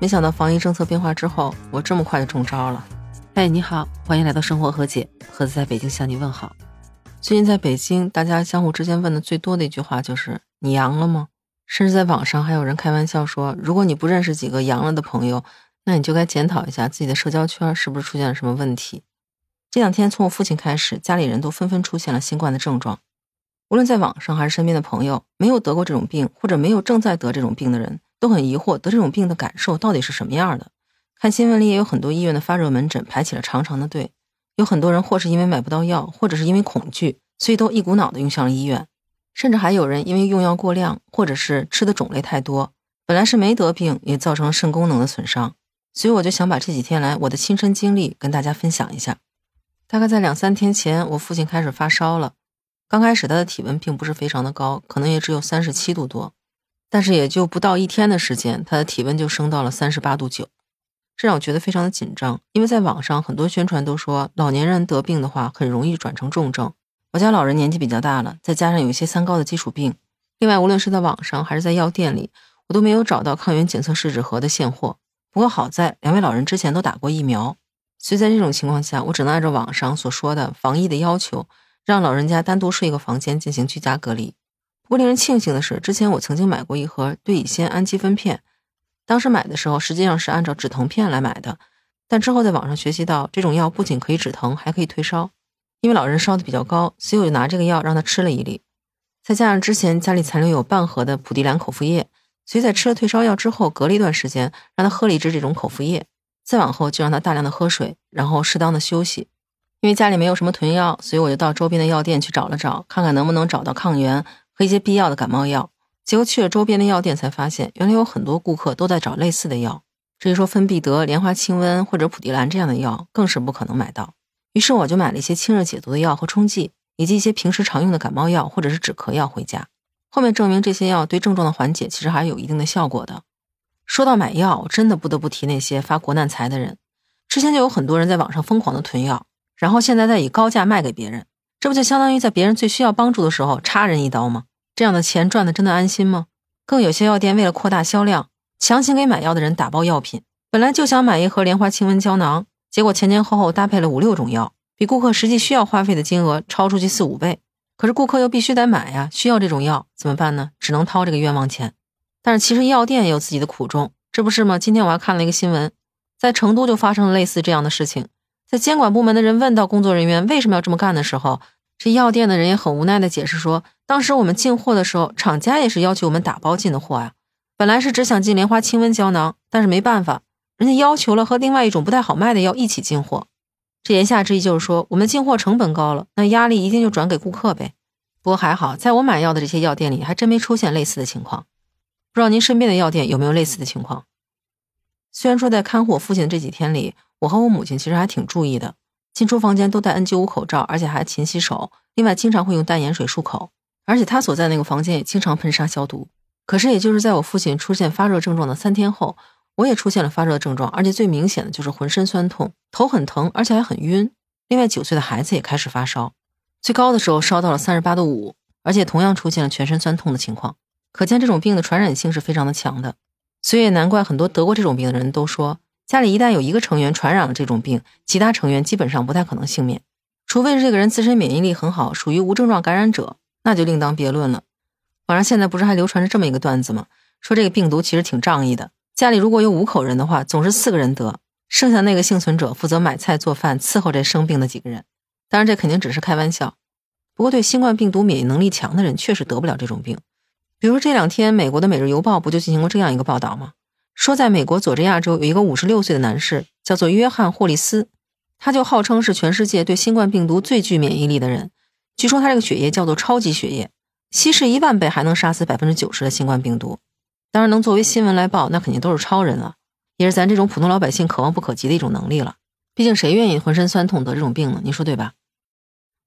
没想到防疫政策变化之后，我这么快就中招了。哎，你好，欢迎来到生活和解，盒子在北京向你问好。最近在北京，大家相互之间问的最多的一句话就是“你阳了吗？”甚至在网上还有人开玩笑说，如果你不认识几个阳了的朋友，那你就该检讨一下自己的社交圈是不是出现了什么问题。这两天从我父亲开始，家里人都纷纷出现了新冠的症状。无论在网上还是身边的朋友，没有得过这种病或者没有正在得这种病的人，都很疑惑得这种病的感受到底是什么样的。看新闻里也有很多医院的发热门诊排起了长长的队，有很多人或是因为买不到药，或者是因为恐惧，所以都一股脑的涌向了医院。甚至还有人因为用药过量，或者是吃的种类太多，本来是没得病，也造成了肾功能的损伤。所以我就想把这几天来我的亲身经历跟大家分享一下。大概在两三天前，我父亲开始发烧了。刚开始他的体温并不是非常的高，可能也只有三十七度多，但是也就不到一天的时间，他的体温就升到了三十八度九，这让我觉得非常的紧张。因为在网上很多宣传都说老年人得病的话很容易转成重症，我家老人年纪比较大了，再加上有一些三高的基础病，另外无论是在网上还是在药店里，我都没有找到抗原检测试纸盒的现货。不过好在两位老人之前都打过疫苗，所以在这种情况下，我只能按照网上所说的防疫的要求。让老人家单独睡一个房间进行居家隔离。不过令人庆幸的是，之前我曾经买过一盒对乙酰氨基酚片，当时买的时候实际上是按照止疼片来买的。但之后在网上学习到，这种药不仅可以止疼，还可以退烧。因为老人烧的比较高，所以我就拿这个药让他吃了一粒。再加上之前家里残留有半盒的普地良口服液，所以在吃了退烧药之后，隔了一段时间，让他喝了一支这种口服液。再往后就让他大量的喝水，然后适当的休息。因为家里没有什么囤药，所以我就到周边的药店去找了找，看看能不能找到抗原和一些必要的感冒药。结果去了周边的药店，才发现原来有很多顾客都在找类似的药。至于说芬必得、莲花清瘟或者普地兰这样的药，更是不可能买到。于是我就买了一些清热解毒的药和冲剂，以及一些平时常用的感冒药或者是止咳药回家。后面证明这些药对症状的缓解其实还是有一定的效果的。说到买药，真的不得不提那些发国难财的人。之前就有很多人在网上疯狂的囤药。然后现在再以高价卖给别人，这不就相当于在别人最需要帮助的时候插人一刀吗？这样的钱赚的真的安心吗？更有些药店为了扩大销量，强行给买药的人打包药品。本来就想买一盒莲花清瘟胶囊，结果前前后后搭配了五六种药，比顾客实际需要花费的金额超出去四五倍。可是顾客又必须得买呀，需要这种药怎么办呢？只能掏这个冤枉钱。但是其实药店也有自己的苦衷，这不是吗？今天我还看了一个新闻，在成都就发生了类似这样的事情。在监管部门的人问到工作人员为什么要这么干的时候，这药店的人也很无奈的解释说，当时我们进货的时候，厂家也是要求我们打包进的货呀。本来是只想进莲花清瘟胶囊，但是没办法，人家要求了和另外一种不太好卖的药一起进货。这言下之意就是说，我们进货成本高了，那压力一定就转给顾客呗。不过还好，在我买药的这些药店里，还真没出现类似的情况。不知道您身边的药店有没有类似的情况？虽然说在看护我父亲的这几天里，我和我母亲其实还挺注意的，进出房间都戴 N95 口罩，而且还勤洗手。另外，经常会用淡盐水漱口，而且他所在那个房间也经常喷砂消毒。可是，也就是在我父亲出现发热症状的三天后，我也出现了发热症状，而且最明显的就是浑身酸痛、头很疼，而且还很晕。另外，九岁的孩子也开始发烧，最高的时候烧到了三十八度五，而且同样出现了全身酸痛的情况。可见这种病的传染性是非常的强的，所以也难怪很多得过这种病的人都说。家里一旦有一个成员传染了这种病，其他成员基本上不太可能幸免，除非是这个人自身免疫力很好，属于无症状感染者，那就另当别论了。网上现在不是还流传着这么一个段子吗？说这个病毒其实挺仗义的，家里如果有五口人的话，总是四个人得，剩下那个幸存者负责买菜做饭伺候这生病的几个人。当然这肯定只是开玩笑，不过对新冠病毒免疫能力强的人确实得不了这种病。比如这两天美国的《每日邮报》不就进行过这样一个报道吗？说，在美国佐治亚州有一个五十六岁的男士，叫做约翰霍利斯，他就号称是全世界对新冠病毒最具免疫力的人。据说他这个血液叫做超级血液，稀释一万倍还能杀死百分之九十的新冠病毒。当然，能作为新闻来报，那肯定都是超人了，也是咱这种普通老百姓可望不可及的一种能力了。毕竟谁愿意浑身酸痛得这种病呢？你说对吧？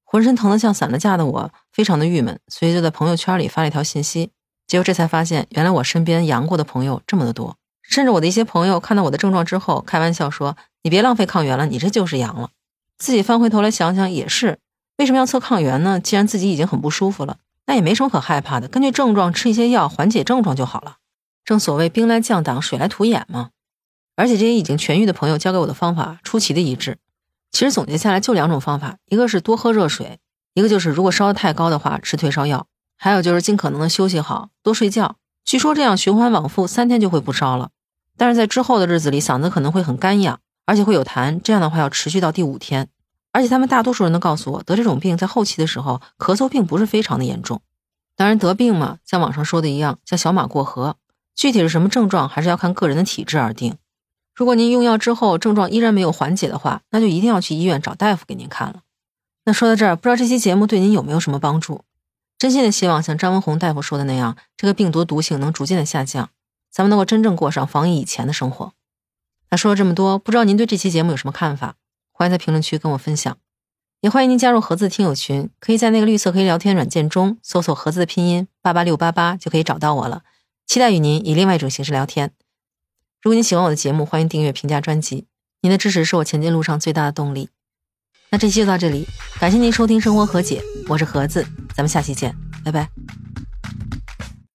浑身疼得像散了架的我，非常的郁闷，所以就在朋友圈里发了一条信息。结果这才发现，原来我身边阳过的朋友这么的多。甚至我的一些朋友看到我的症状之后，开玩笑说：“你别浪费抗原了，你这就是阳了。”自己翻回头来想想也是，为什么要测抗原呢？既然自己已经很不舒服了，那也没什么可害怕的，根据症状吃一些药缓解症状就好了。正所谓兵来将挡，水来土掩嘛。而且这些已经痊愈的朋友教给我的方法出奇的一致。其实总结下来就两种方法，一个是多喝热水，一个就是如果烧得太高的话吃退烧药，还有就是尽可能的休息好，多睡觉。据说这样循环往复三天就会不烧了，但是在之后的日子里嗓子可能会很干痒，而且会有痰，这样的话要持续到第五天。而且他们大多数人都告诉我，得这种病在后期的时候咳嗽并不是非常的严重。当然得病嘛，像网上说的一样，像小马过河，具体是什么症状还是要看个人的体质而定。如果您用药之后症状依然没有缓解的话，那就一定要去医院找大夫给您看了。那说到这儿，不知道这期节目对您有没有什么帮助？真心的希望像张文宏大夫说的那样，这个病毒毒性能逐渐的下降，咱们能够真正过上防疫以前的生活。那说了这么多，不知道您对这期节目有什么看法？欢迎在评论区跟我分享，也欢迎您加入盒子听友群，可以在那个绿色可以聊天软件中搜索盒子的拼音八八六八八就可以找到我了。期待与您以另外一种形式聊天。如果您喜欢我的节目，欢迎订阅、评价专辑。您的支持是我前进路上最大的动力。那这期就到这里，感谢您收听《生活和解》，我是盒子，咱们下期见，拜拜。